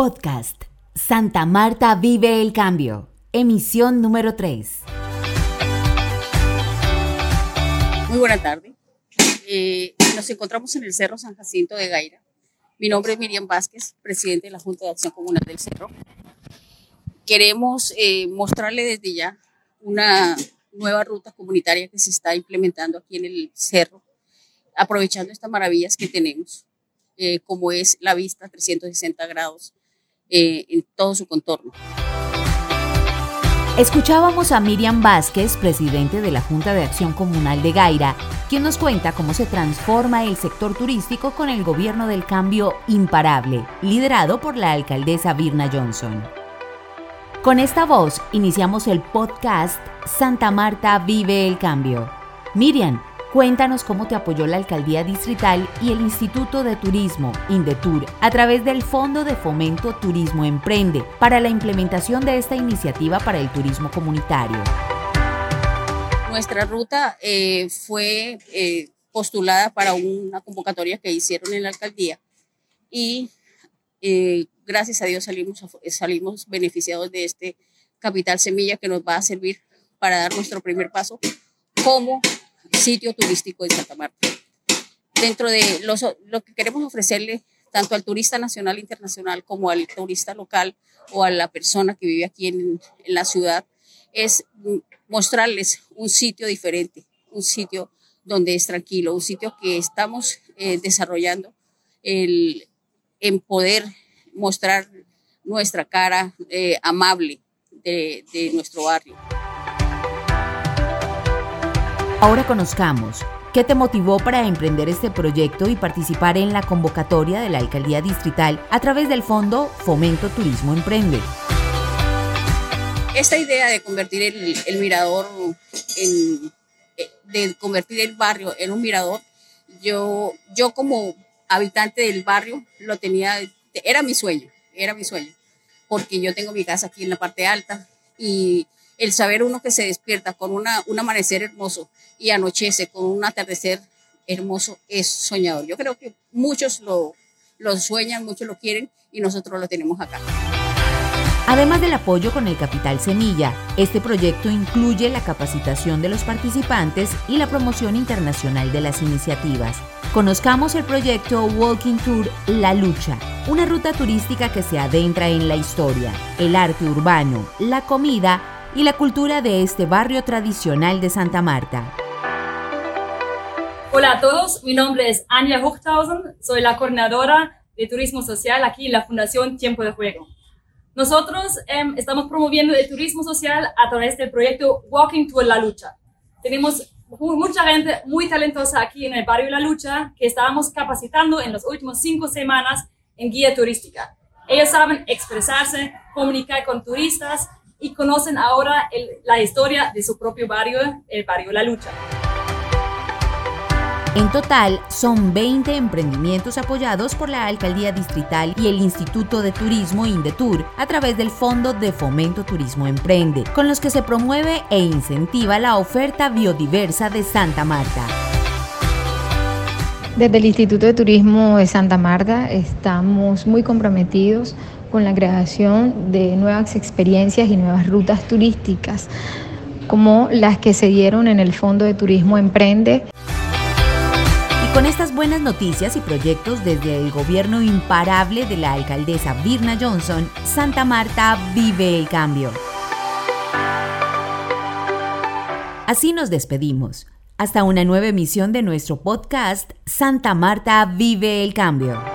Podcast. Santa Marta vive el cambio. Emisión número 3. Muy buena tarde. Eh, nos encontramos en el Cerro San Jacinto de Gaira. Mi nombre es Miriam Vázquez, presidente de la Junta de Acción Comunal del Cerro. Queremos eh, mostrarle desde ya una nueva ruta comunitaria que se está implementando aquí en el Cerro, aprovechando estas maravillas que tenemos, eh, como es la vista 360 grados en todo su contorno. Escuchábamos a Miriam Vázquez, presidente de la Junta de Acción Comunal de Gaira, quien nos cuenta cómo se transforma el sector turístico con el gobierno del cambio imparable, liderado por la alcaldesa Virna Johnson. Con esta voz iniciamos el podcast Santa Marta vive el cambio. Miriam, Cuéntanos cómo te apoyó la Alcaldía Distrital y el Instituto de Turismo, Indetur, a través del Fondo de Fomento Turismo Emprende, para la implementación de esta iniciativa para el turismo comunitario. Nuestra ruta eh, fue eh, postulada para una convocatoria que hicieron en la alcaldía y eh, gracias a Dios salimos, salimos beneficiados de este capital semilla que nos va a servir para dar nuestro primer paso como sitio turístico de Santa Marta. Dentro de lo que queremos ofrecerle tanto al turista nacional e internacional como al turista local o a la persona que vive aquí en, la ciudad es mostrarles un sitio diferente, un sitio donde es tranquilo, un sitio que estamos eh, desarrollando el, en poder mostrar nuestra cara eh, amable de, de nuestro barrio. Ahora conozcamos qué te motivó para emprender este proyecto y participar en la convocatoria de la Alcaldía Distrital a través del Fondo Fomento Turismo Emprende. Esta idea de convertir el, mirador en, eh, de convertir el barrio en un mirador, yo, yo como habitante del barrio lo tenía, era mi sueño, era mi sueño, porque yo tengo mi casa aquí en la parte alta y el saber uno que se despierta con una, un amanecer hermoso y anochece con un atardecer hermoso es soñador. Yo creo que muchos lo, lo sueñan, muchos lo quieren y nosotros lo tenemos acá. Además del apoyo con el Capital Semilla, este proyecto incluye la capacitación de los participantes y la promoción internacional de las iniciativas. Conozcamos el proyecto Walking Tour La Lucha, una ruta turística que se adentra en la historia, el arte urbano, la comida y la cultura de este barrio tradicional de Santa Marta. Hola a todos, mi nombre es Anja Hochthausen, soy la coordinadora de turismo social aquí en la Fundación Tiempo de Juego. Nosotros em, estamos promoviendo el turismo social a través del proyecto Walking Tour La Lucha. Tenemos mucha gente muy talentosa aquí en el barrio La Lucha que estábamos capacitando en las últimas cinco semanas en guía turística. Ellos saben expresarse, comunicar con turistas y conocen ahora la historia de su propio barrio, el barrio La Lucha. En total, son 20 emprendimientos apoyados por la Alcaldía Distrital y el Instituto de Turismo Indetur a través del Fondo de Fomento Turismo Emprende, con los que se promueve e incentiva la oferta biodiversa de Santa Marta. Desde el Instituto de Turismo de Santa Marta estamos muy comprometidos con la creación de nuevas experiencias y nuevas rutas turísticas, como las que se dieron en el Fondo de Turismo Emprende. Y con estas buenas noticias y proyectos desde el gobierno imparable de la alcaldesa Virna Johnson, Santa Marta vive el cambio. Así nos despedimos. Hasta una nueva emisión de nuestro podcast Santa Marta vive el cambio.